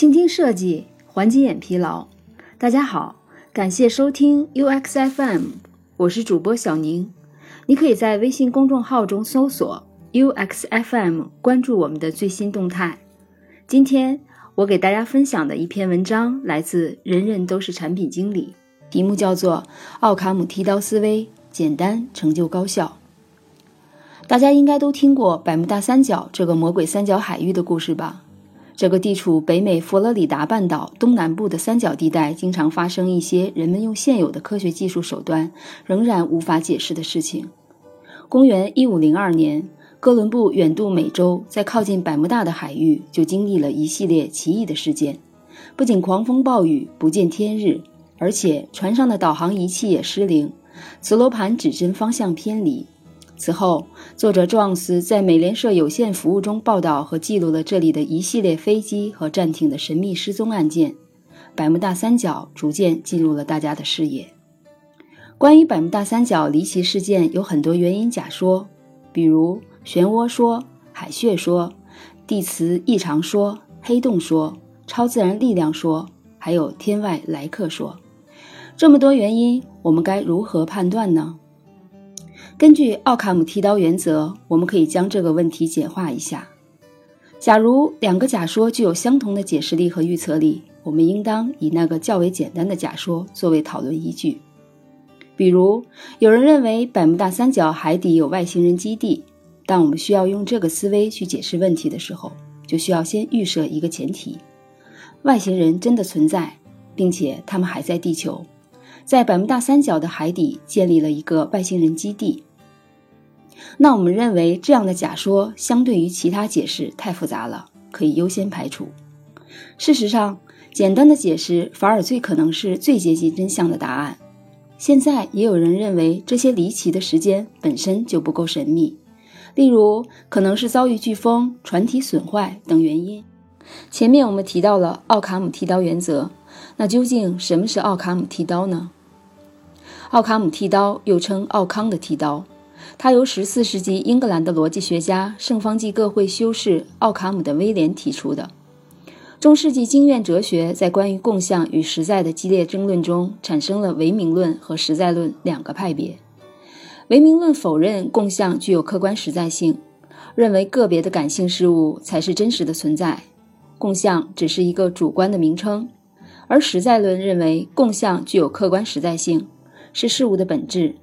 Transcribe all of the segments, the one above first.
倾听设计，缓解眼疲劳。大家好，感谢收听 UXFM，我是主播小宁。你可以在微信公众号中搜索 UXFM，关注我们的最新动态。今天我给大家分享的一篇文章来自《人人都是产品经理》，题目叫做《奥卡姆剃刀思维：简单成就高效》。大家应该都听过百慕大三角这个魔鬼三角海域的故事吧？这个地处北美佛罗里达半岛东南部的三角地带，经常发生一些人们用现有的科学技术手段仍然无法解释的事情。公元一五零二年，哥伦布远渡美洲，在靠近百慕大的海域就经历了一系列奇异的事件。不仅狂风暴雨不见天日，而且船上的导航仪器也失灵，磁罗盘指针方向偏离。此后，作者壮斯在美联社有线服务中报道和记录了这里的一系列飞机和战艇的神秘失踪案件。百慕大三角逐渐进入了大家的视野。关于百慕大三角离奇事件，有很多原因假说，比如漩涡说、海穴说、地磁异常说、黑洞说、超自然力量说，还有天外来客说。这么多原因，我们该如何判断呢？根据奥卡姆剃刀原则，我们可以将这个问题简化一下。假如两个假说具有相同的解释力和预测力，我们应当以那个较为简单的假说作为讨论依据。比如，有人认为百慕大三角海底有外星人基地，当我们需要用这个思维去解释问题的时候，就需要先预设一个前提：外星人真的存在，并且他们还在地球，在百慕大三角的海底建立了一个外星人基地。那我们认为这样的假说相对于其他解释太复杂了，可以优先排除。事实上，简单的解释反而最可能是最接近真相的答案。现在也有人认为这些离奇的时间本身就不够神秘，例如可能是遭遇飓风、船体损坏等原因。前面我们提到了奥卡姆剃刀原则，那究竟什么是奥卡姆剃刀呢？奥卡姆剃刀又称奥康的剃刀。它由14世纪英格兰的逻辑学家圣方济各会修士奥卡姆的威廉提出的。中世纪经验哲学在关于共相与实在的激烈争论中，产生了唯名论和实在论两个派别。唯名论否认共相具有客观实在性，认为个别的感性事物才是真实的存在，共相只是一个主观的名称；而实在论认为共相具有客观实在性，是事物的本质。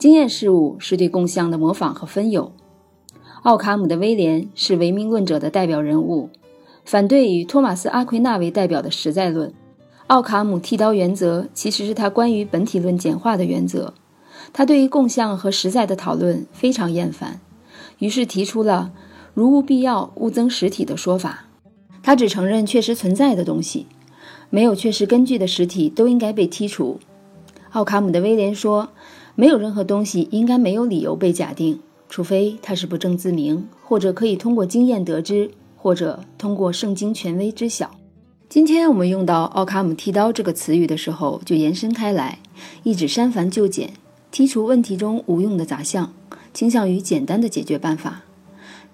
经验事物是对共相的模仿和分有。奥卡姆的威廉是唯名论者的代表人物，反对以托马斯·阿奎那为代表的实在论。奥卡姆剃刀原则其实是他关于本体论简化的原则。他对于共相和实在的讨论非常厌烦，于是提出了“如无必要，勿增实体”的说法。他只承认确实存在的东西，没有确实根据的实体都应该被剔除。奥卡姆的威廉说。没有任何东西应该没有理由被假定，除非它是不证自明，或者可以通过经验得知，或者通过圣经权威知晓。今天我们用到“奥卡姆剃刀”这个词语的时候，就延伸开来，意指删繁就简，剔除问题中无用的杂项，倾向于简单的解决办法。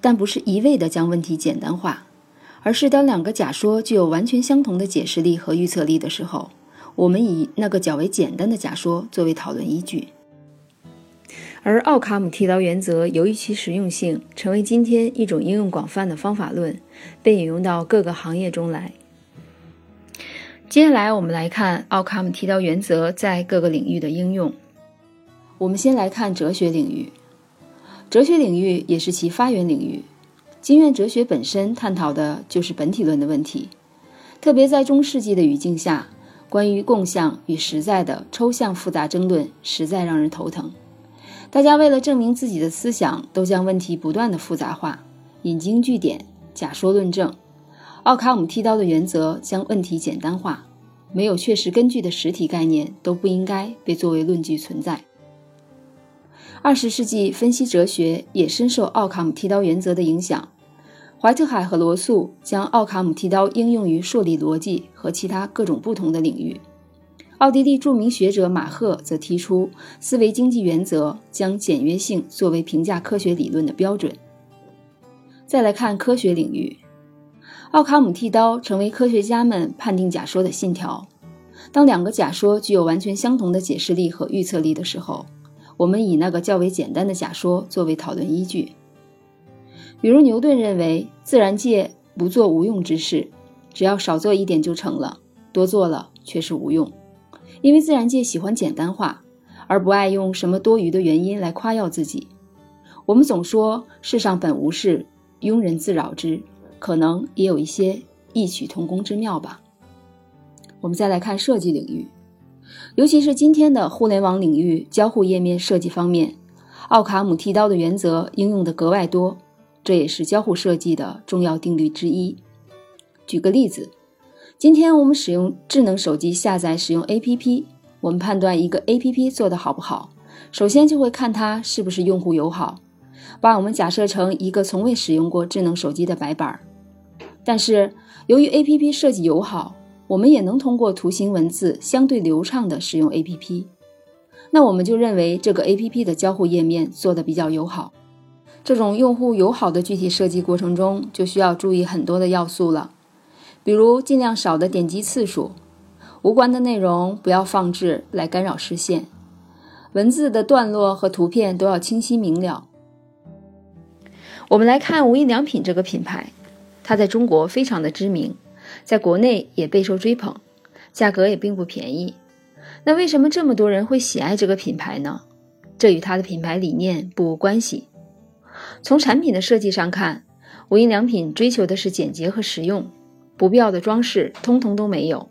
但不是一味的将问题简单化，而是当两个假说具有完全相同的解释力和预测力的时候，我们以那个较为简单的假说作为讨论依据。而奥卡姆剃刀原则由于其实用性，成为今天一种应用广泛的方法论，被引用到各个行业中来。接下来，我们来看奥卡姆剃刀原则在各个领域的应用。我们先来看哲学领域，哲学领域也是其发源领域。经验哲学本身探讨的就是本体论的问题，特别在中世纪的语境下，关于共相与实在的抽象复杂争论实在让人头疼。大家为了证明自己的思想，都将问题不断的复杂化，引经据典，假说论证。奥卡姆剃刀的原则将问题简单化，没有确实根据的实体概念都不应该被作为论据存在。二十世纪分析哲学也深受奥卡姆剃刀原则的影响，怀特海和罗素将奥卡姆剃刀应用于数理逻辑和其他各种不同的领域。奥地利著名学者马赫则提出思维经济原则，将简约性作为评价科学理论的标准。再来看科学领域，奥卡姆剃刀成为科学家们判定假说的信条。当两个假说具有完全相同的解释力和预测力的时候，我们以那个较为简单的假说作为讨论依据。比如，牛顿认为自然界不做无用之事，只要少做一点就成了，多做了却是无用。因为自然界喜欢简单化，而不爱用什么多余的原因来夸耀自己。我们总说世上本无事，庸人自扰之，可能也有一些异曲同工之妙吧。我们再来看设计领域，尤其是今天的互联网领域交互页面设计方面，奥卡姆剃刀的原则应用的格外多，这也是交互设计的重要定律之一。举个例子。今天我们使用智能手机下载使用 APP，我们判断一个 APP 做得好不好，首先就会看它是不是用户友好。把我们假设成一个从未使用过智能手机的白板儿，但是由于 APP 设计友好，我们也能通过图形文字相对流畅的使用 APP。那我们就认为这个 APP 的交互页面做的比较友好。这种用户友好的具体设计过程中，就需要注意很多的要素了。比如，尽量少的点击次数，无关的内容不要放置来干扰视线，文字的段落和图片都要清晰明了。我们来看无印良品这个品牌，它在中国非常的知名，在国内也备受追捧，价格也并不便宜。那为什么这么多人会喜爱这个品牌呢？这与它的品牌理念不无关系。从产品的设计上看，无印良品追求的是简洁和实用。不必要的装饰通通都没有，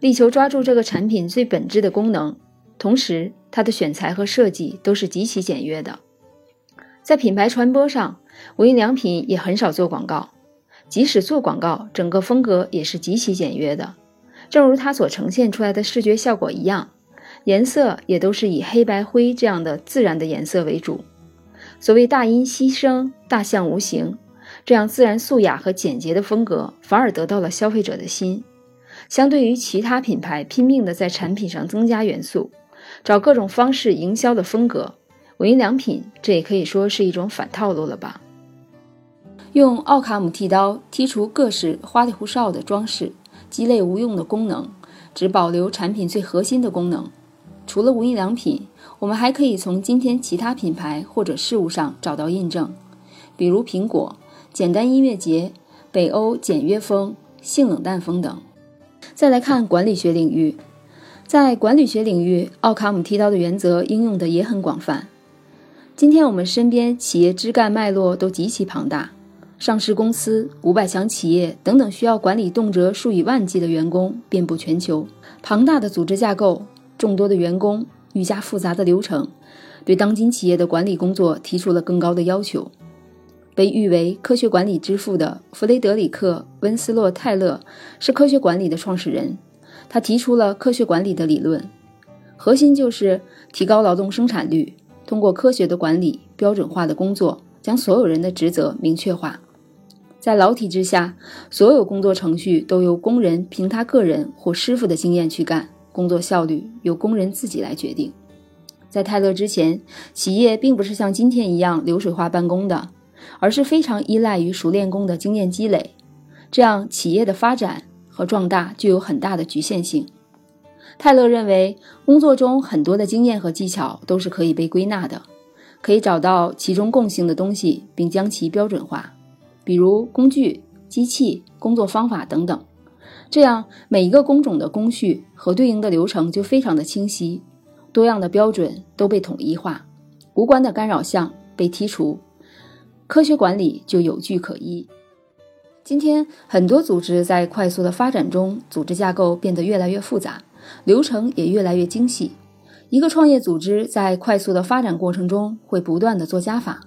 力求抓住这个产品最本质的功能。同时，它的选材和设计都是极其简约的。在品牌传播上，无印良品也很少做广告，即使做广告，整个风格也是极其简约的。正如它所呈现出来的视觉效果一样，颜色也都是以黑白灰这样的自然的颜色为主。所谓大音希声，大象无形。这样自然素雅和简洁的风格，反而得到了消费者的心。相对于其他品牌拼命的在产品上增加元素，找各种方式营销的风格，无印良品这也可以说是一种反套路了吧？用奥卡姆剃刀剔除各式花里胡哨的装饰，鸡肋无用的功能，只保留产品最核心的功能。除了无印良品，我们还可以从今天其他品牌或者事物上找到印证，比如苹果。简单音乐节、北欧简约风、性冷淡风等。再来看管理学领域，在管理学领域，奥卡姆剃刀的原则应用的也很广泛。今天我们身边企业枝干脉络都极其庞大，上市公司、五百强企业等等，需要管理动辄数以万计的员工遍布全球。庞大的组织架构、众多的员工、愈加复杂的流程，对当今企业的管理工作提出了更高的要求。被誉为科学管理之父的弗雷德里克·温斯洛·泰勒是科学管理的创始人。他提出了科学管理的理论，核心就是提高劳动生产率，通过科学的管理、标准化的工作，将所有人的职责明确化。在老体制下，所有工作程序都由工人凭他个人或师傅的经验去干，工作效率由工人自己来决定。在泰勒之前，企业并不是像今天一样流水化办公的。而是非常依赖于熟练工的经验积累，这样企业的发展和壮大就有很大的局限性。泰勒认为，工作中很多的经验和技巧都是可以被归纳的，可以找到其中共性的东西，并将其标准化，比如工具、机器、工作方法等等。这样每一个工种的工序和对应的流程就非常的清晰，多样的标准都被统一化，无关的干扰项被剔除。科学管理就有据可依。今天很多组织在快速的发展中，组织架构变得越来越复杂，流程也越来越精细。一个创业组织在快速的发展过程中，会不断的做加法，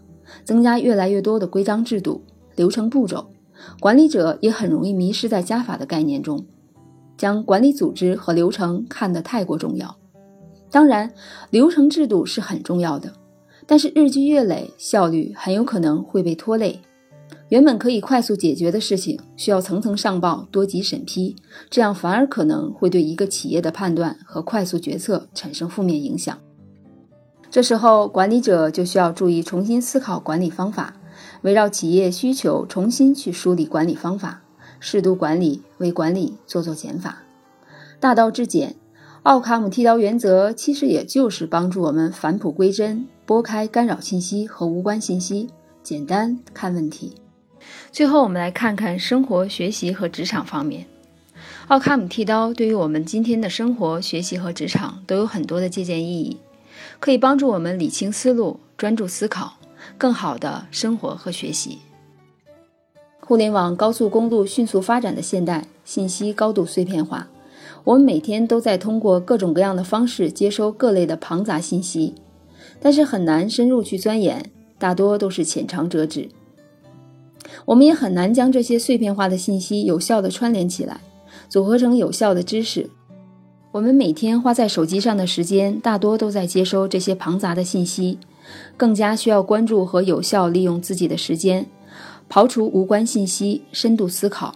增加越来越多的规章制度、流程步骤。管理者也很容易迷失在加法的概念中，将管理组织和流程看得太过重要。当然，流程制度是很重要的。但是日积月累，效率很有可能会被拖累。原本可以快速解决的事情，需要层层上报、多级审批，这样反而可能会对一个企业的判断和快速决策产生负面影响。这时候，管理者就需要注意重新思考管理方法，围绕企业需求重新去梳理管理方法，适度管理，为管理做做减法。大道至简，奥卡姆剃刀原则其实也就是帮助我们返璞归真，拨开干扰信息和无关信息，简单看问题。最后，我们来看看生活、学习和职场方面。奥卡姆剃刀对于我们今天的生活、学习和职场都有很多的借鉴意义，可以帮助我们理清思路、专注思考，更好的生活和学习。互联网高速公路迅速发展的现代，信息高度碎片化，我们每天都在通过各种各样的方式接收各类的庞杂信息，但是很难深入去钻研，大多都是浅尝辄止。我们也很难将这些碎片化的信息有效的串联起来。组合成有效的知识。我们每天花在手机上的时间，大多都在接收这些庞杂的信息，更加需要关注和有效利用自己的时间，刨除无关信息，深度思考，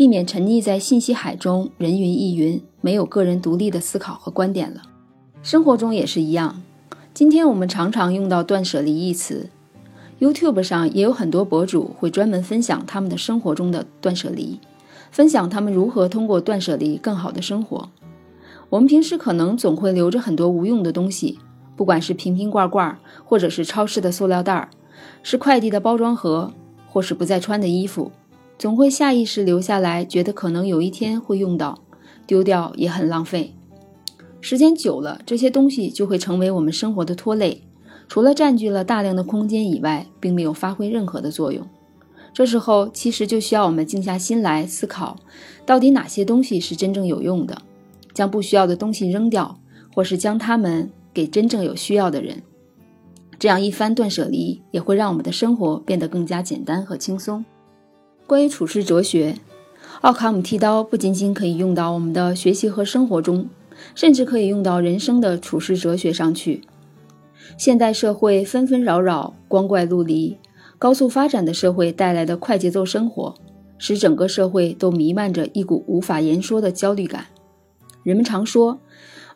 避免沉溺在信息海中，人云亦云，没有个人独立的思考和观点了。生活中也是一样。今天我们常常用到“断舍离”一词，YouTube 上也有很多博主会专门分享他们的生活中的断舍离。分享他们如何通过断舍离更好的生活。我们平时可能总会留着很多无用的东西，不管是瓶瓶罐罐，或者是超市的塑料袋，是快递的包装盒，或是不再穿的衣服，总会下意识留下来，觉得可能有一天会用到，丢掉也很浪费。时间久了，这些东西就会成为我们生活的拖累，除了占据了大量的空间以外，并没有发挥任何的作用。这时候，其实就需要我们静下心来思考，到底哪些东西是真正有用的，将不需要的东西扔掉，或是将它们给真正有需要的人。这样一番断舍离，也会让我们的生活变得更加简单和轻松。关于处世哲学，奥卡姆剃刀不仅仅可以用到我们的学习和生活中，甚至可以用到人生的处世哲学上去。现代社会纷纷扰扰，光怪陆离。高速发展的社会带来的快节奏生活，使整个社会都弥漫着一股无法言说的焦虑感。人们常说，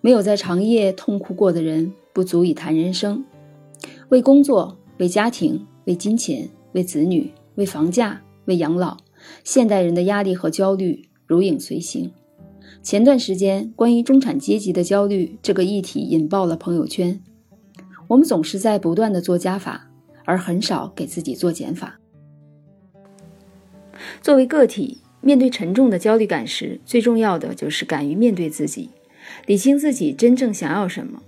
没有在长夜痛哭过的人，不足以谈人生。为工作、为家庭、为金钱、为子女、为房价、为养老，现代人的压力和焦虑如影随形。前段时间，关于中产阶级的焦虑这个议题引爆了朋友圈。我们总是在不断的做加法。而很少给自己做减法。作为个体，面对沉重的焦虑感时，最重要的就是敢于面对自己，理清自己真正想要什么，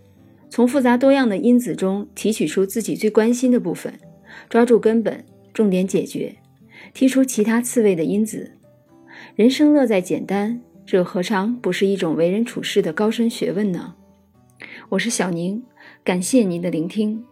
从复杂多样的因子中提取出自己最关心的部分，抓住根本，重点解决，剔除其他刺猬的因子。人生乐在简单，这何尝不是一种为人处事的高深学问呢？我是小宁，感谢您的聆听。